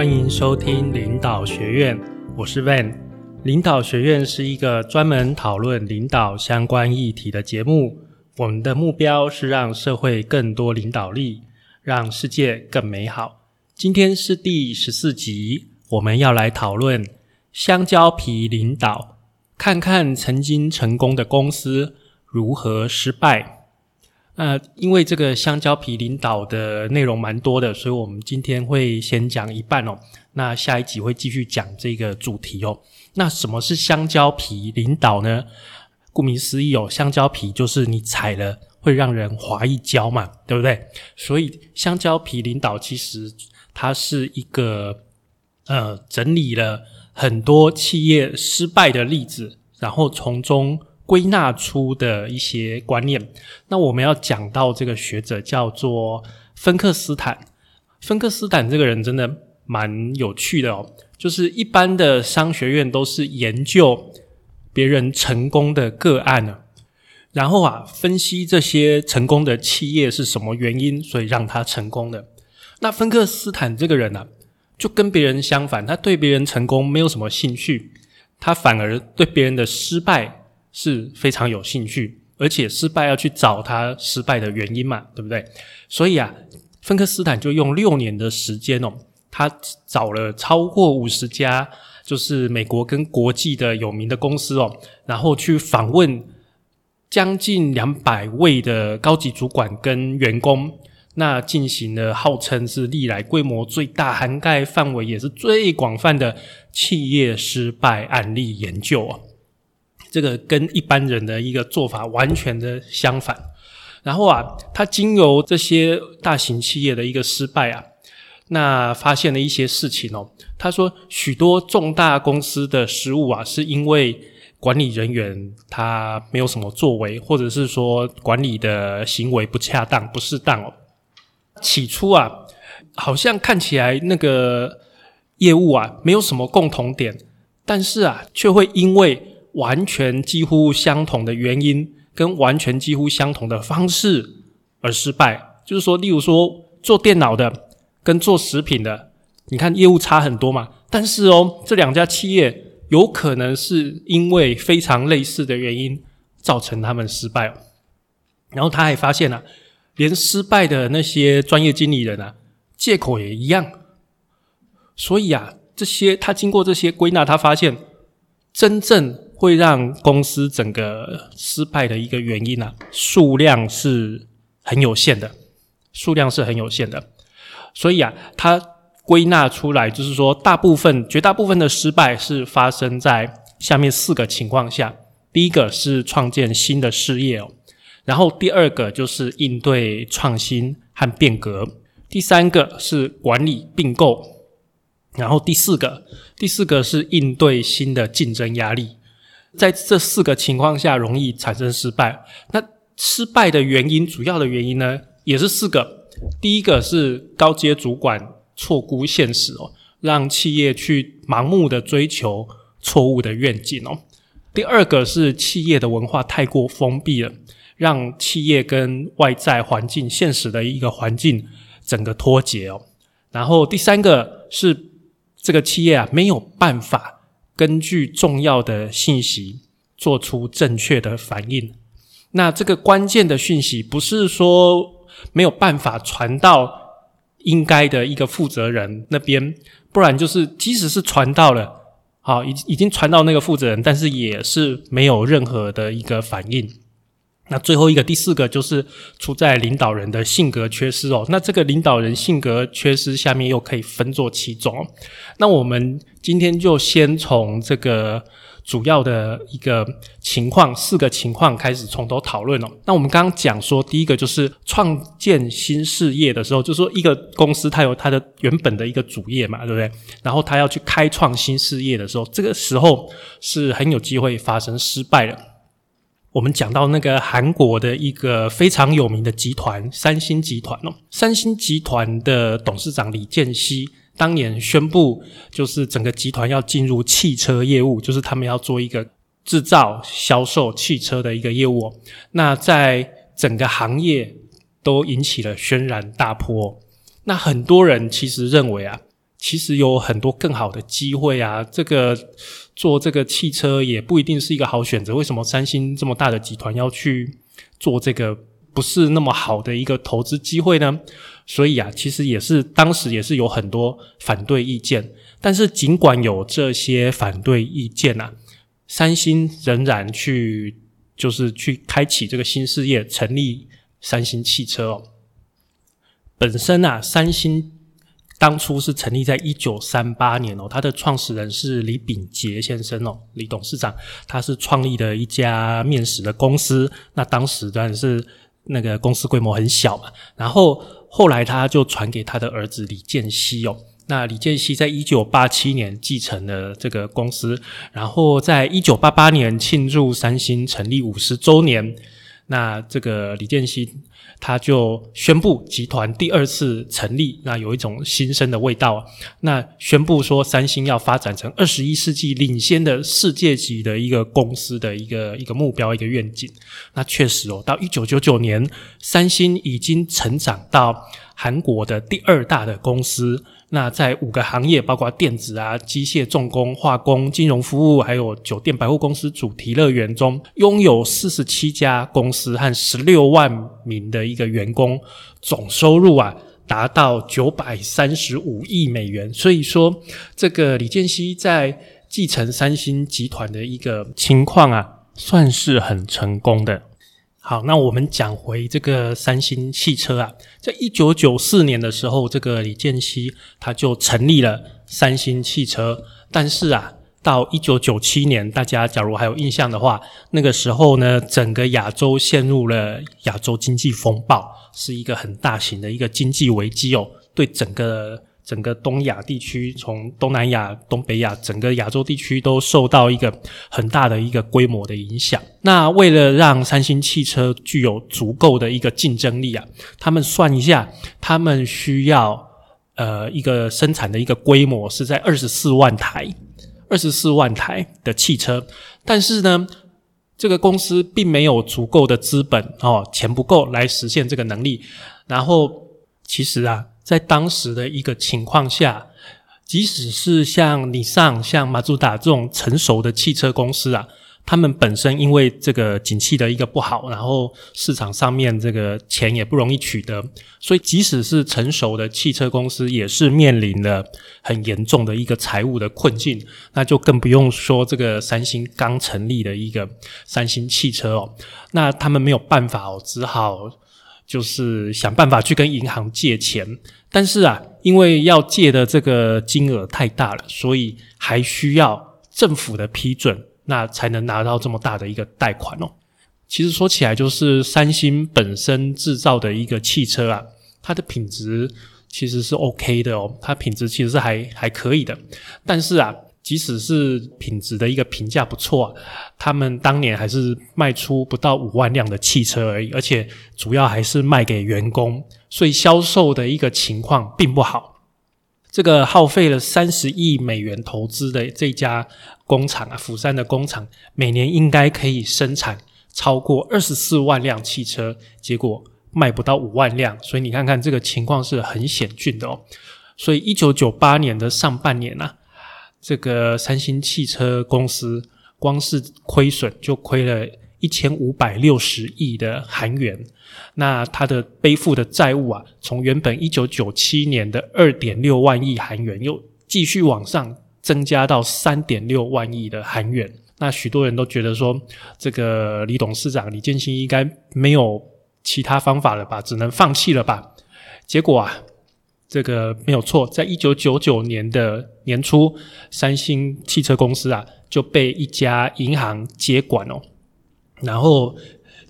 欢迎收听领导学院，我是 Van。领导学院是一个专门讨论领导相关议题的节目。我们的目标是让社会更多领导力，让世界更美好。今天是第十四集，我们要来讨论香蕉皮领导，看看曾经成功的公司如何失败。呃，因为这个香蕉皮领导的内容蛮多的，所以我们今天会先讲一半哦。那下一集会继续讲这个主题哦。那什么是香蕉皮领导呢？顾名思义哦，香蕉皮就是你踩了会让人滑一跤嘛，对不对？所以香蕉皮领导其实它是一个呃整理了很多企业失败的例子，然后从中。归纳出的一些观念，那我们要讲到这个学者叫做芬克斯坦。芬克斯坦这个人真的蛮有趣的哦，就是一般的商学院都是研究别人成功的个案呢，然后啊分析这些成功的企业是什么原因，所以让他成功的。那芬克斯坦这个人呢，就跟别人相反，他对别人成功没有什么兴趣，他反而对别人的失败。是非常有兴趣，而且失败要去找他失败的原因嘛，对不对？所以啊，芬克斯坦就用六年的时间哦，他找了超过五十家，就是美国跟国际的有名的公司哦，然后去访问将近两百位的高级主管跟员工，那进行了号称是历来规模最大、涵盖范围也是最广泛的企业失败案例研究啊。这个跟一般人的一个做法完全的相反。然后啊，他经由这些大型企业的一个失败啊，那发现了一些事情哦。他说，许多重大公司的失误啊，是因为管理人员他没有什么作为，或者是说管理的行为不恰当、不适当哦。起初啊，好像看起来那个业务啊没有什么共同点，但是啊，却会因为完全几乎相同的原因，跟完全几乎相同的方式而失败，就是说，例如说做电脑的跟做食品的，你看业务差很多嘛。但是哦，这两家企业有可能是因为非常类似的原因造成他们失败。然后他还发现啊，连失败的那些专业经理人啊，借口也一样。所以啊，这些他经过这些归纳，他发现真正。会让公司整个失败的一个原因啊，数量是很有限的，数量是很有限的。所以啊，它归纳出来就是说，大部分、绝大部分的失败是发生在下面四个情况下：第一个是创建新的事业哦，然后第二个就是应对创新和变革，第三个是管理并购，然后第四个，第四个是应对新的竞争压力。在这四个情况下，容易产生失败。那失败的原因，主要的原因呢，也是四个。第一个是高阶主管错估现实哦，让企业去盲目的追求错误的愿景哦。第二个是企业的文化太过封闭了，让企业跟外在环境、现实的一个环境整个脱节哦。然后第三个是这个企业啊，没有办法。根据重要的信息做出正确的反应，那这个关键的讯息不是说没有办法传到应该的一个负责人那边，不然就是即使是传到了，好已已经传到那个负责人，但是也是没有任何的一个反应。那最后一个第四个就是出在领导人的性格缺失哦。那这个领导人性格缺失下面又可以分作几种？那我们今天就先从这个主要的一个情况，四个情况开始从头讨论哦。那我们刚刚讲说，第一个就是创建新事业的时候，就说一个公司它有它的原本的一个主业嘛，对不对？然后它要去开创新事业的时候，这个时候是很有机会发生失败的。我们讲到那个韩国的一个非常有名的集团三星集团哦，三星集团的董事长李健熙当年宣布，就是整个集团要进入汽车业务，就是他们要做一个制造、销售汽车的一个业务。那在整个行业都引起了轩然大波。那很多人其实认为啊，其实有很多更好的机会啊，这个做这个汽车也不一定是一个好选择。为什么三星这么大的集团要去做这个不是那么好的一个投资机会呢？所以啊，其实也是当时也是有很多反对意见。但是尽管有这些反对意见啊，三星仍然去就是去开启这个新事业，成立三星汽车哦。本身啊，三星。当初是成立在一九三八年哦，它的创始人是李秉杰先生哦，李董事长，他是创立的一家面食的公司。那当时当然是那个公司规模很小嘛，然后后来他就传给他的儿子李建熙哦。那李建熙在一九八七年继承了这个公司，然后在一九八八年庆祝三星成立五十周年，那这个李建熙。他就宣布集团第二次成立，那有一种新生的味道。那宣布说，三星要发展成二十一世纪领先的世界级的一个公司的一个一个目标一个愿景。那确实哦，到一九九九年，三星已经成长到韩国的第二大的公司。那在五个行业，包括电子啊、机械重工、化工、金融服务，还有酒店、百货公司、主题乐园中，拥有四十七家公司和十六万名的一个员工，总收入啊达到九百三十五亿美元。所以说，这个李健熙在继承三星集团的一个情况啊，算是很成功的。好，那我们讲回这个三星汽车啊，在一九九四年的时候，这个李健熙他就成立了三星汽车。但是啊，到一九九七年，大家假如还有印象的话，那个时候呢，整个亚洲陷入了亚洲经济风暴，是一个很大型的一个经济危机哦，对整个。整个东亚地区，从东南亚、东北亚，整个亚洲地区都受到一个很大的一个规模的影响。那为了让三星汽车具有足够的一个竞争力啊，他们算一下，他们需要呃一个生产的一个规模是在二十四万台，二十四万台的汽车。但是呢，这个公司并没有足够的资本哦，钱不够来实现这个能力。然后其实啊。在当时的一个情况下，即使是像你上像马自达这种成熟的汽车公司啊，他们本身因为这个景气的一个不好，然后市场上面这个钱也不容易取得，所以即使是成熟的汽车公司，也是面临了很严重的一个财务的困境。那就更不用说这个三星刚成立的一个三星汽车哦，那他们没有办法哦，只好。就是想办法去跟银行借钱，但是啊，因为要借的这个金额太大了，所以还需要政府的批准，那才能拿到这么大的一个贷款哦。其实说起来，就是三星本身制造的一个汽车啊，它的品质其实是 OK 的哦，它品质其实是还还可以的，但是啊。即使是品质的一个评价不错，他们当年还是卖出不到五万辆的汽车而已，而且主要还是卖给员工，所以销售的一个情况并不好。这个耗费了三十亿美元投资的这家工厂啊，釜山的工厂，每年应该可以生产超过二十四万辆汽车，结果卖不到五万辆，所以你看看这个情况是很险峻的哦。所以一九九八年的上半年呢。这个三星汽车公司光是亏损就亏了一千五百六十亿的韩元，那它的背负的债务啊，从原本一九九七年的二点六万亿韩元，又继续往上增加到三点六万亿的韩元。那许多人都觉得说，这个李董事长李建新应该没有其他方法了吧，只能放弃了吧？结果啊。这个没有错，在一九九九年的年初，三星汽车公司啊就被一家银行接管哦，然后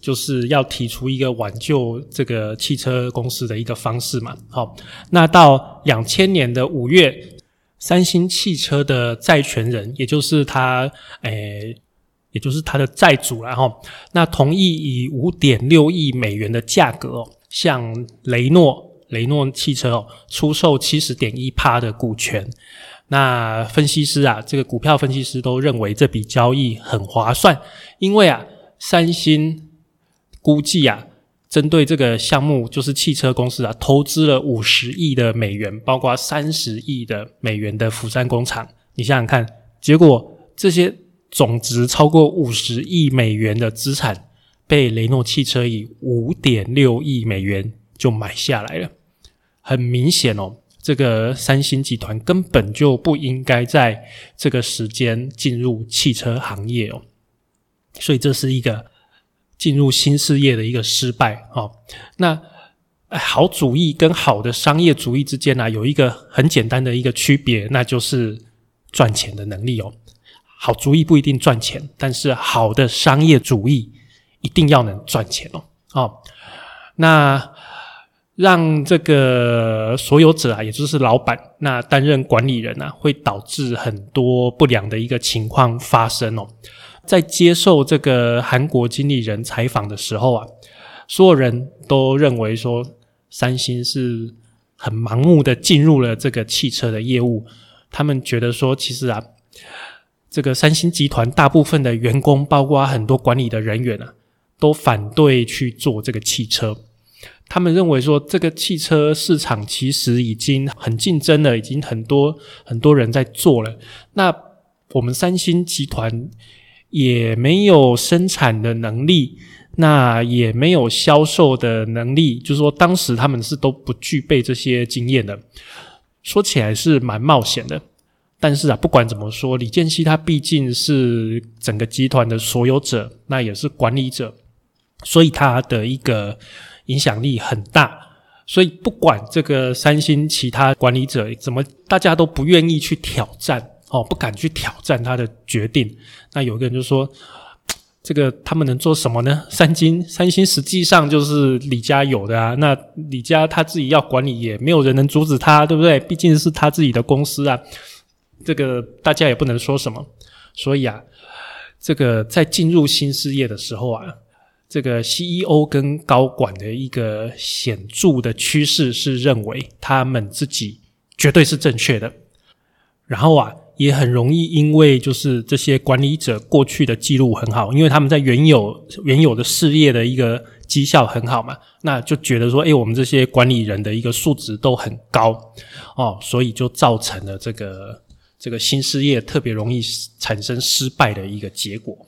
就是要提出一个挽救这个汽车公司的一个方式嘛。好，那到两千年的五月，三星汽车的债权人，也就是他，诶，也就是他的债主然后那同意以五点六亿美元的价格向雷诺。雷诺汽车哦，出售七十点一趴的股权。那分析师啊，这个股票分析师都认为这笔交易很划算，因为啊，三星估计啊，针对这个项目，就是汽车公司啊，投资了五十亿的美元，包括三十亿的美元的釜山工厂。你想想看，结果这些总值超过五十亿美元的资产，被雷诺汽车以五点六亿美元就买下来了。很明显哦，这个三星集团根本就不应该在这个时间进入汽车行业哦，所以这是一个。进入新事业的一个失败哦，那好主意跟好的商业主义之间呢，有一个很简单的一个区别，那就是赚钱的能力哦。好主意不一定赚钱，但是好的商业主义一定要能赚钱哦。哦，那让这个所有者啊，也就是老板，那担任管理人啊，会导致很多不良的一个情况发生哦。在接受这个韩国经理人采访的时候啊，所有人都认为说，三星是很盲目的进入了这个汽车的业务。他们觉得说，其实啊，这个三星集团大部分的员工，包括很多管理的人员啊，都反对去做这个汽车。他们认为说，这个汽车市场其实已经很竞争了，已经很多很多人在做了。那我们三星集团。也没有生产的能力，那也没有销售的能力，就是说当时他们是都不具备这些经验的。说起来是蛮冒险的，但是啊，不管怎么说，李健熙他毕竟是整个集团的所有者，那也是管理者，所以他的一个影响力很大。所以不管这个三星其他管理者怎么，大家都不愿意去挑战。哦，不敢去挑战他的决定。那有个人就说：“这个他们能做什么呢？三星，三星实际上就是李家有的啊。那李家他自己要管理，也没有人能阻止他，对不对？毕竟是他自己的公司啊。这个大家也不能说什么。所以啊，这个在进入新事业的时候啊，这个 CEO 跟高管的一个显著的趋势是认为他们自己绝对是正确的。然后啊。也很容易，因为就是这些管理者过去的记录很好，因为他们在原有原有的事业的一个绩效很好嘛，那就觉得说，哎，我们这些管理人的一个素质都很高哦，所以就造成了这个这个新事业特别容易产生失败的一个结果。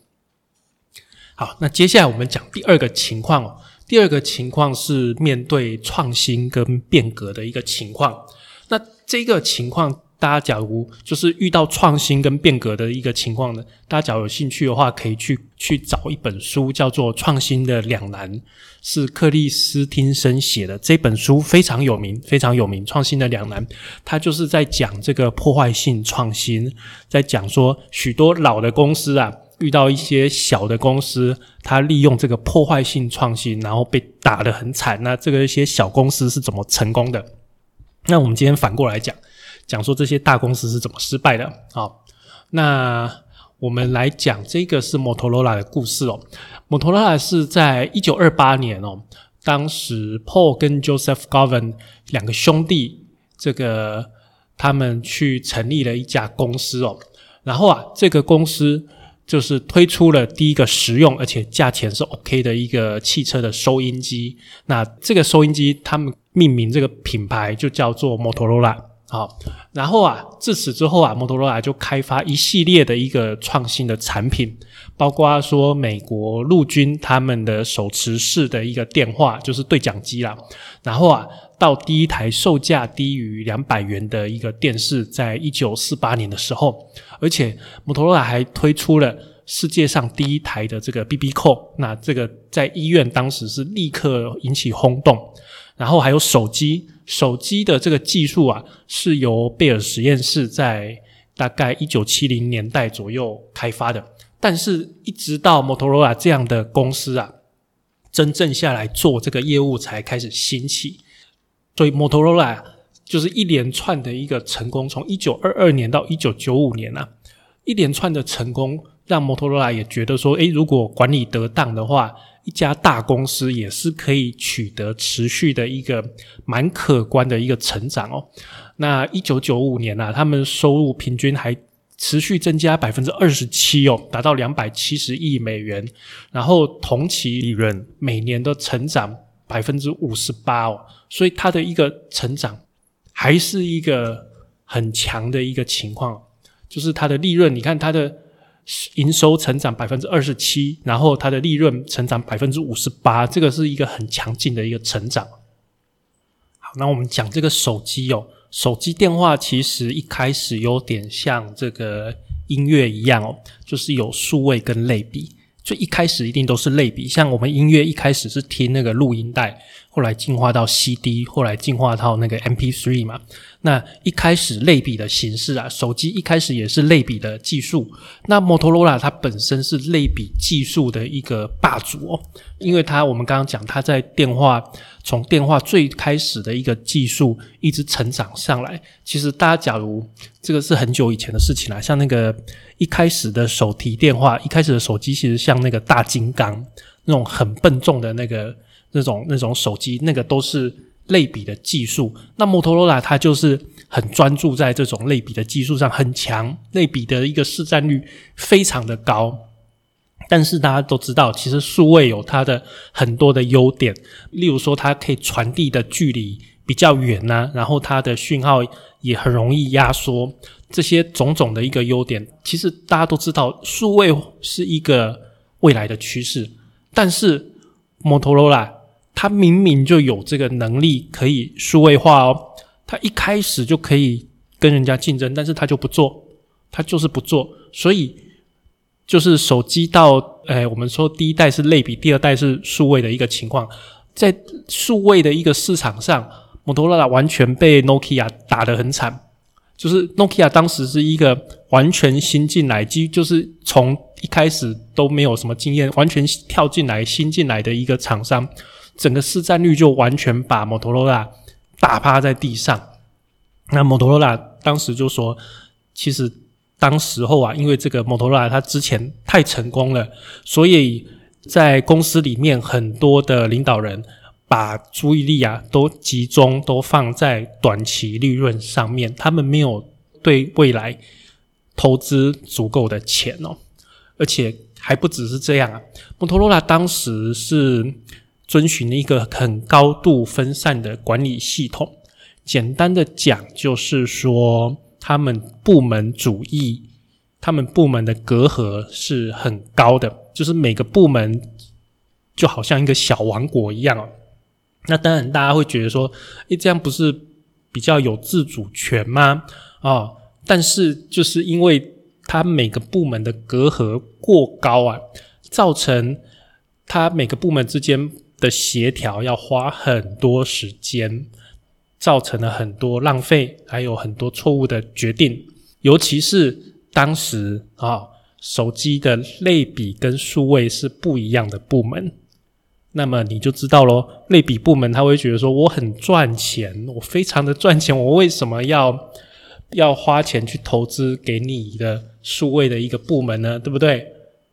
好，那接下来我们讲第二个情况哦，第二个情况是面对创新跟变革的一个情况，那这个情况。大家假如就是遇到创新跟变革的一个情况呢，大家假如有兴趣的话，可以去去找一本书，叫做《创新的两难》，是克里斯汀森写的。这本书非常有名，非常有名，《创新的两难》，它就是在讲这个破坏性创新，在讲说许多老的公司啊，遇到一些小的公司，它利用这个破坏性创新，然后被打得很惨。那这个一些小公司是怎么成功的？那我们今天反过来讲。讲说这些大公司是怎么失败的好？那我们来讲这个是摩托罗拉的故事哦。摩托罗拉是在一九二八年哦，当时 Paul 跟 Joseph Govan 两个兄弟，这个他们去成立了一家公司哦。然后啊，这个公司就是推出了第一个实用而且价钱是 OK 的一个汽车的收音机。那这个收音机他们命名这个品牌就叫做摩托罗拉。好，然后啊，自此之后啊，摩托罗拉就开发一系列的一个创新的产品，包括说美国陆军他们的手持式的一个电话，就是对讲机啦。然后啊，到第一台售价低于两百元的一个电视，在一九四八年的时候，而且摩托罗拉还推出了世界上第一台的这个 BB 扣，那这个在医院当时是立刻引起轰动。然后还有手机，手机的这个技术啊，是由贝尔实验室在大概一九七零年代左右开发的。但是，一直到摩托罗拉这样的公司啊，真正下来做这个业务才开始兴起。所以，摩托罗拉就是一连串的一个成功，从一九二二年到一九九五年啊，一连串的成功，让摩托罗拉也觉得说，诶，如果管理得当的话。一家大公司也是可以取得持续的一个蛮可观的一个成长哦。那一九九五年啊，他们收入平均还持续增加百分之二十七哦，达到两百七十亿美元。然后同期利润每年的成长百分之五十八哦，所以它的一个成长还是一个很强的一个情况，就是它的利润，你看它的营收成长百分之二十七，然后它的利润成长百分之五十八，这个是一个很强劲的一个成长。好，那我们讲这个手机哦，手机电话其实一开始有点像这个音乐一样哦，就是有数位跟类比。就一开始一定都是类比，像我们音乐一开始是听那个录音带，后来进化到 CD，后来进化到那个 MP3 嘛。那一开始类比的形式啊，手机一开始也是类比的技术。那摩托罗拉它本身是类比技术的一个霸主哦，因为它我们刚刚讲，它在电话从电话最开始的一个技术一直成长上来。其实大家假如这个是很久以前的事情了，像那个。一开始的手提电话，一开始的手机其实像那个大金刚那种很笨重的那个那种那种手机，那个都是类比的技术。那摩托罗拉它就是很专注在这种类比的技术上，很强，类比的一个市占率非常的高。但是大家都知道，其实数位有它的很多的优点，例如说它可以传递的距离比较远呐，然后它的讯号也很容易压缩。这些种种的一个优点，其实大家都知道，数位是一个未来的趋势。但是摩托罗拉他明明就有这个能力可以数位化哦，他一开始就可以跟人家竞争，但是他就不做，他就是不做。所以就是手机到，诶，我们说第一代是类比，第二代是数位的一个情况，在数位的一个市场上，摩托罗拉完全被 Nokia 打得很惨。就是 Nokia 当时是一个完全新进来，即就是从一开始都没有什么经验，完全跳进来新进来的一个厂商，整个市占率就完全把摩托罗拉打趴在地上。那摩托罗拉当时就说，其实当时候啊，因为这个摩托罗拉它之前太成功了，所以在公司里面很多的领导人。把注意力啊都集中都放在短期利润上面，他们没有对未来投资足够的钱哦，而且还不只是这样啊。摩托罗拉当时是遵循一个很高度分散的管理系统，简单的讲就是说，他们部门主义，他们部门的隔阂是很高的，就是每个部门就好像一个小王国一样。那当然，大家会觉得说，诶，这样不是比较有自主权吗？啊，但是就是因为它每个部门的隔阂过高啊，造成它每个部门之间的协调要花很多时间，造成了很多浪费，还有很多错误的决定。尤其是当时啊，手机的类比跟数位是不一样的部门。那么你就知道喽，类比部门他会觉得说我很赚钱，我非常的赚钱，我为什么要要花钱去投资给你的数位的一个部门呢？对不对？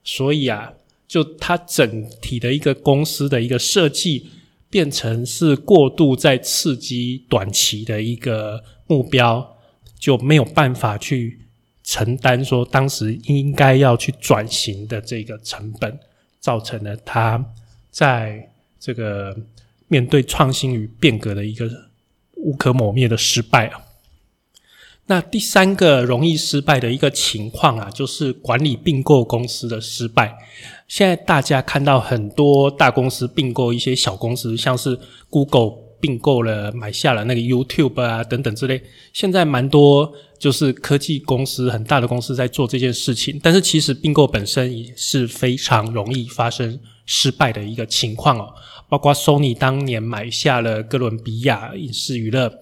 所以啊，就它整体的一个公司的一个设计变成是过度在刺激短期的一个目标，就没有办法去承担说当时应该要去转型的这个成本，造成了它。在这个面对创新与变革的一个无可磨灭的失败啊，那第三个容易失败的一个情况啊，就是管理并购公司的失败。现在大家看到很多大公司并购一些小公司，像是 Google 并购了买下了那个 YouTube 啊等等之类，现在蛮多就是科技公司很大的公司在做这件事情，但是其实并购本身也是非常容易发生。失败的一个情况哦，包括 Sony 当年买下了哥伦比亚影视娱乐，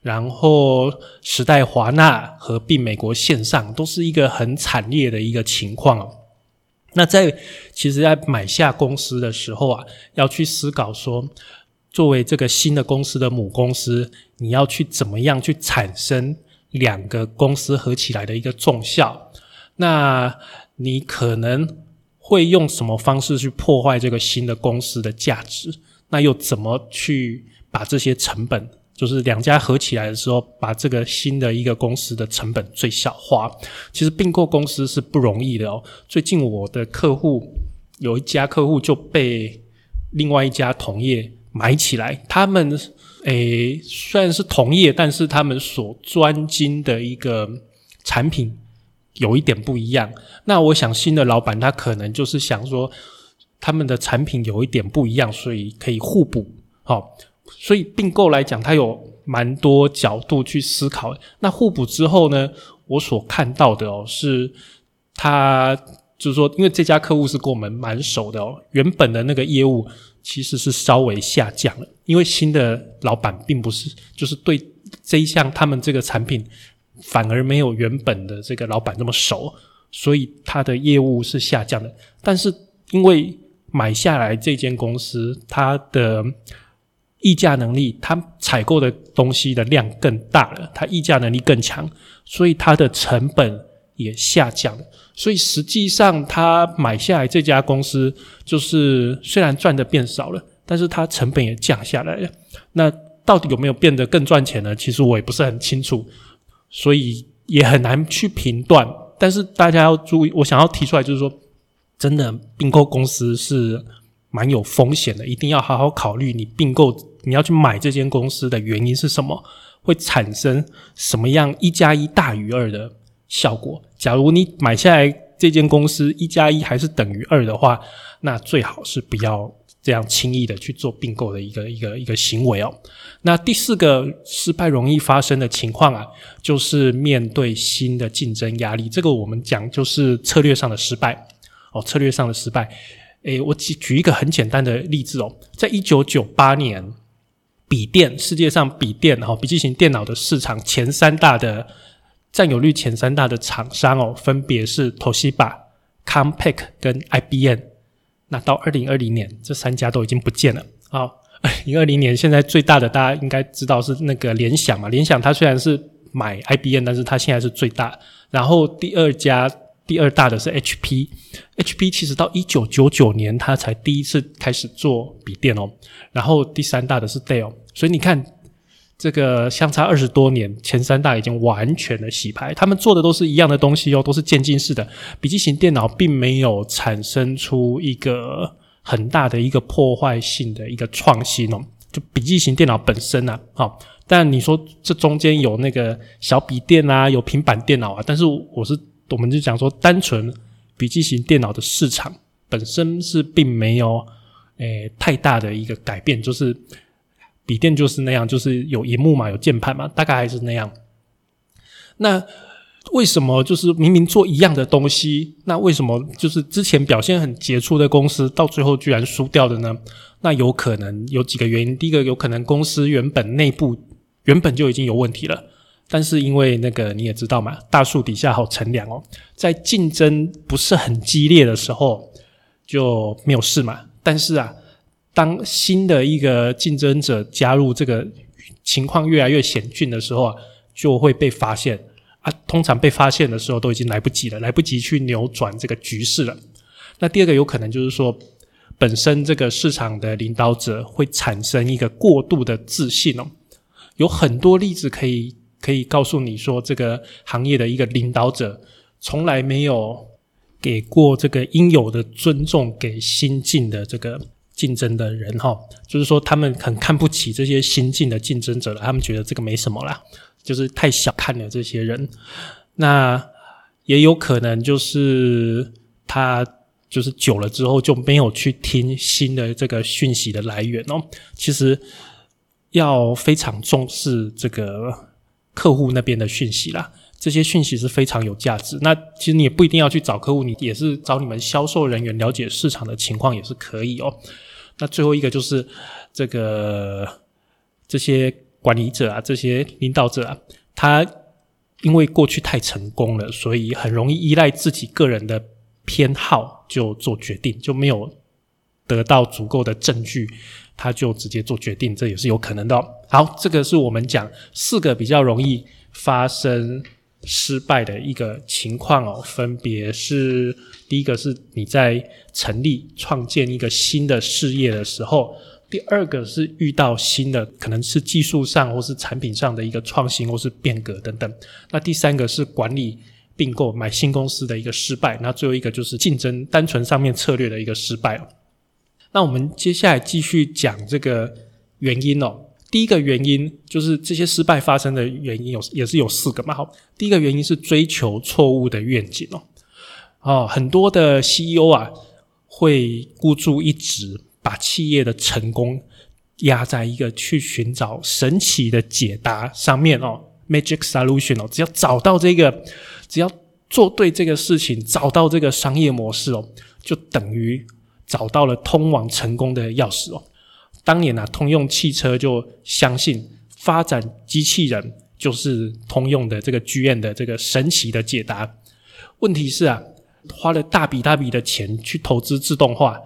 然后时代华纳合并美国线上，都是一个很惨烈的一个情况哦。那在其实，在买下公司的时候啊，要去思考说，作为这个新的公司的母公司，你要去怎么样去产生两个公司合起来的一个重效？那你可能。会用什么方式去破坏这个新的公司的价值？那又怎么去把这些成本，就是两家合起来的时候，把这个新的一个公司的成本最小化？其实并购公司是不容易的哦。最近我的客户有一家客户就被另外一家同业买起来。他们诶虽然是同业，但是他们所专精的一个产品有一点不一样。那我想新的老板他可能就是想说，他们的产品有一点不一样，所以可以互补。好，所以并购来讲，它有蛮多角度去思考。那互补之后呢，我所看到的哦，是它就是说，因为这家客户是跟我们蛮熟的哦，原本的那个业务其实是稍微下降了，因为新的老板并不是就是对这一项他们这个产品反而没有原本的这个老板那么熟，所以他的业务是下降的。但是因为买下来这间公司，它的议价能力，它采购的东西的量更大了，它议价能力更强，所以它的成本也下降了。所以实际上，他买下来这家公司，就是虽然赚的变少了，但是它成本也降下来了。那到底有没有变得更赚钱呢？其实我也不是很清楚，所以也很难去评断。但是大家要注意，我想要提出来就是说，真的并购公司是蛮有风险的，一定要好好考虑你并购。你要去买这间公司的原因是什么？会产生什么样一加一大于二的效果？假如你买下来这间公司一加一还是等于二的话，那最好是不要这样轻易的去做并购的一个一个一个行为哦。那第四个失败容易发生的情况啊，就是面对新的竞争压力。这个我们讲就是策略上的失败哦，策略上的失败。诶，我举举一个很简单的例子哦，在一九九八年。笔电世界上笔电哈笔记型电脑的市场前三大的占有率前三大的厂商哦，分别是 Toshiba、Compaq 跟 IBM。那到二零二零年，这三家都已经不见了。好，二零二零年现在最大的大家应该知道是那个联想嘛？联想它虽然是买 IBM，但是它现在是最大。然后第二家。第二大的是 HP，HP 其实到一九九九年，它才第一次开始做笔电哦。然后第三大的是 Dell，所以你看这个相差二十多年，前三大已经完全的洗牌。他们做的都是一样的东西哦，都是渐进式的笔记型电脑，并没有产生出一个很大的一个破坏性的一个创新哦。就笔记型电脑本身啊，好，但你说这中间有那个小笔电啊，有平板电脑啊，但是我是。我们就讲说，单纯笔记型电脑的市场本身是并没有诶太大的一个改变，就是笔电就是那样，就是有荧幕嘛，有键盘嘛，大概还是那样。那为什么就是明明做一样的东西，那为什么就是之前表现很杰出的公司，到最后居然输掉的呢？那有可能有几个原因，第一个有可能公司原本内部原本就已经有问题了。但是因为那个你也知道嘛，大树底下好乘凉哦，在竞争不是很激烈的时候就没有事嘛。但是啊，当新的一个竞争者加入，这个情况越来越险峻的时候啊，就会被发现啊。通常被发现的时候都已经来不及了，来不及去扭转这个局势了。那第二个有可能就是说，本身这个市场的领导者会产生一个过度的自信哦，有很多例子可以。可以告诉你说，这个行业的一个领导者从来没有给过这个应有的尊重给新进的这个竞争的人哈，就是说他们很看不起这些新进的竞争者了，他们觉得这个没什么啦，就是太小看了这些人。那也有可能就是他就是久了之后就没有去听新的这个讯息的来源哦。其实要非常重视这个。客户那边的讯息啦，这些讯息是非常有价值。那其实你也不一定要去找客户，你也是找你们销售人员了解市场的情况也是可以哦。那最后一个就是这个这些管理者啊，这些领导者啊，他因为过去太成功了，所以很容易依赖自己个人的偏好就做决定，就没有得到足够的证据。他就直接做决定，这也是有可能的。好，这个是我们讲四个比较容易发生失败的一个情况哦，分别是第一个是你在成立创建一个新的事业的时候，第二个是遇到新的可能是技术上或是产品上的一个创新或是变革等等，那第三个是管理并购买新公司的一个失败，那最后一个就是竞争单纯上面策略的一个失败那我们接下来继续讲这个原因哦。第一个原因就是这些失败发生的原因有也是有四个嘛。好，第一个原因是追求错误的愿景哦。哦，很多的 CEO 啊会孤注一掷，把企业的成功压在一个去寻找神奇的解答上面哦，magic solution 哦，只要找到这个，只要做对这个事情，找到这个商业模式哦，就等于找到了通往成功的钥匙哦。当年啊，通用汽车就相信发展机器人就是通用的这个剧院的这个神奇的解答。问题是啊，花了大笔大笔的钱去投资自动化，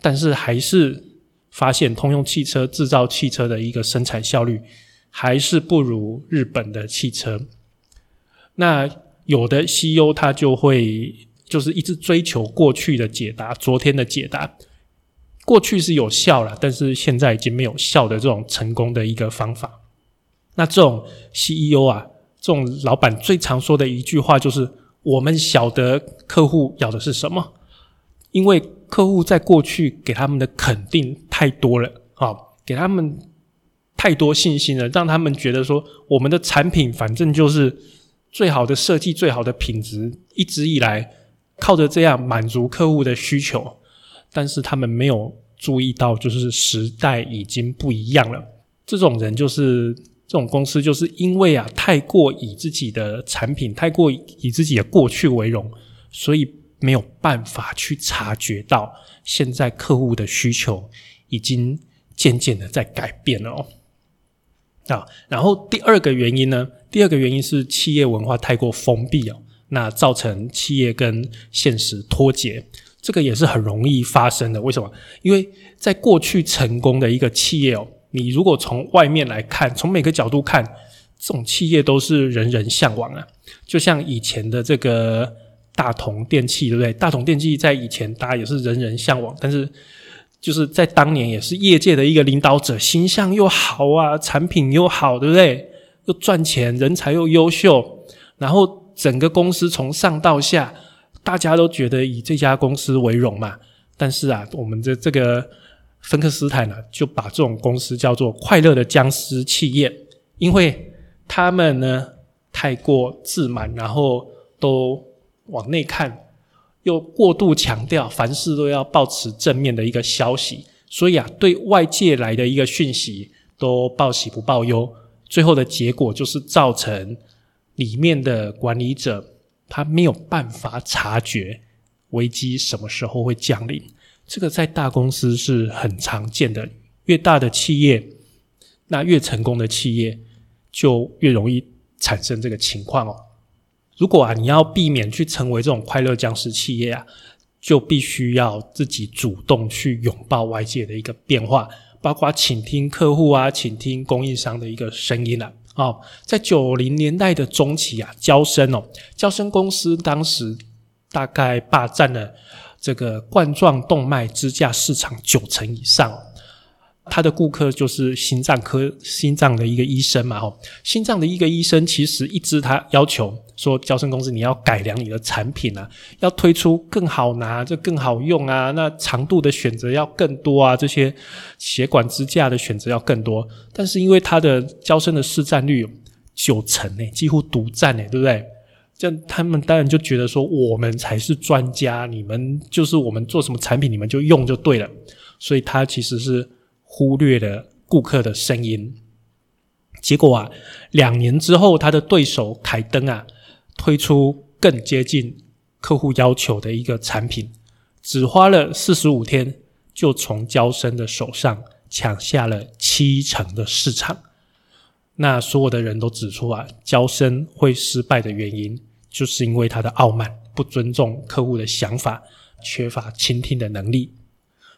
但是还是发现通用汽车制造汽车的一个生产效率还是不如日本的汽车。那有的 CEO 他就会就是一直追求过去的解答，昨天的解答。过去是有效了，但是现在已经没有效的这种成功的一个方法。那这种 CEO 啊，这种老板最常说的一句话就是：“我们晓得客户要的是什么，因为客户在过去给他们的肯定太多了，啊，给他们太多信心了，让他们觉得说我们的产品反正就是最好的设计、最好的品质，一直以来靠着这样满足客户的需求。”但是他们没有注意到，就是时代已经不一样了。这种人就是这种公司，就是因为啊，太过以自己的产品，太过以自己的过去为荣，所以没有办法去察觉到现在客户的需求已经渐渐的在改变了哦。啊，然后第二个原因呢，第二个原因是企业文化太过封闭哦，那造成企业跟现实脱节。这个也是很容易发生的，为什么？因为在过去成功的一个企业哦，你如果从外面来看，从每个角度看，这种企业都是人人向往啊。就像以前的这个大同电器，对不对？大同电器在以前大家也是人人向往，但是就是在当年也是业界的一个领导者，形象又好啊，产品又好，对不对？又赚钱，人才又优秀，然后整个公司从上到下。大家都觉得以这家公司为荣嘛，但是啊，我们的这个芬克斯坦呢，就把这种公司叫做“快乐的僵尸企业”，因为他们呢太过自满，然后都往内看，又过度强调凡事都要保持正面的一个消息，所以啊，对外界来的一个讯息都报喜不报忧，最后的结果就是造成里面的管理者。他没有办法察觉危机什么时候会降临，这个在大公司是很常见的。越大的企业，那越成功的企业就越容易产生这个情况哦。如果啊，你要避免去成为这种快乐僵尸企业啊，就必须要自己主动去拥抱外界的一个变化，包括倾听客户啊，倾听供应商的一个声音了。哦，在九零年代的中期啊，交生哦，交生公司当时大概霸占了这个冠状动脉支架市场九成以上。他的顾客就是心脏科、心脏的一个医生嘛，吼，心脏的一个医生其实一直他要求说，交生公司你要改良你的产品啊，要推出更好拿、就更好用啊，那长度的选择要更多啊，这些血管支架的选择要更多。但是因为它的交生的市占率有九成诶，几乎独占诶，对不对？这样他们当然就觉得说，我们才是专家，你们就是我们做什么产品，你们就用就对了。所以他其实是。忽略了顾客的声音，结果啊，两年之后，他的对手凯登啊，推出更接近客户要求的一个产品，只花了四十五天，就从交生的手上抢下了七成的市场。那所有的人都指出啊，交生会失败的原因，就是因为他的傲慢，不尊重客户的想法，缺乏倾听的能力。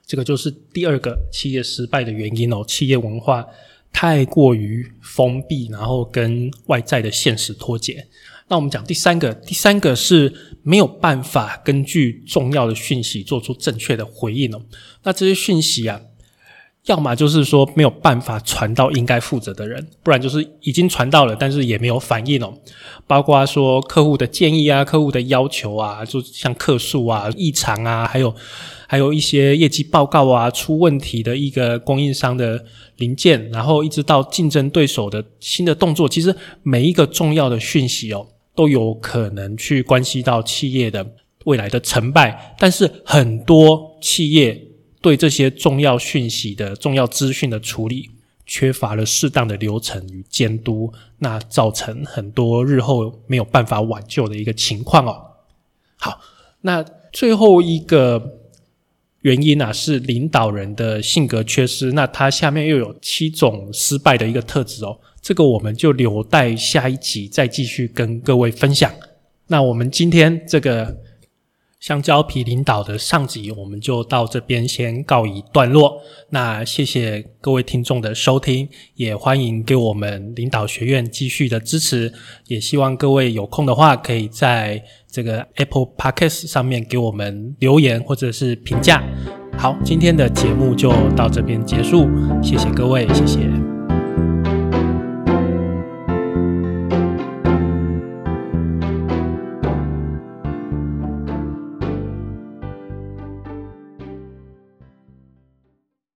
这个就是第二个企业失败的原因哦，企业文化太过于封闭，然后跟外在的现实脱节。那我们讲第三个，第三个是没有办法根据重要的讯息做出正确的回应哦。那这些讯息啊，要么就是说没有办法传到应该负责的人，不然就是已经传到了，但是也没有反应哦。包括说客户的建议啊、客户的要求啊，就像客诉啊、异常啊，还有还有一些业绩报告啊出问题的一个供应商的零件，然后一直到竞争对手的新的动作，其实每一个重要的讯息哦，都有可能去关系到企业的未来的成败。但是很多企业。对这些重要讯息的重要资讯的处理，缺乏了适当的流程与监督，那造成很多日后没有办法挽救的一个情况哦。好，那最后一个原因啊，是领导人的性格缺失。那他下面又有七种失败的一个特质哦，这个我们就留待下一集再继续跟各位分享。那我们今天这个。香蕉皮领导的上集，我们就到这边先告一段落。那谢谢各位听众的收听，也欢迎给我们领导学院继续的支持。也希望各位有空的话，可以在这个 Apple Podcast 上面给我们留言或者是评价。好，今天的节目就到这边结束，谢谢各位，谢谢。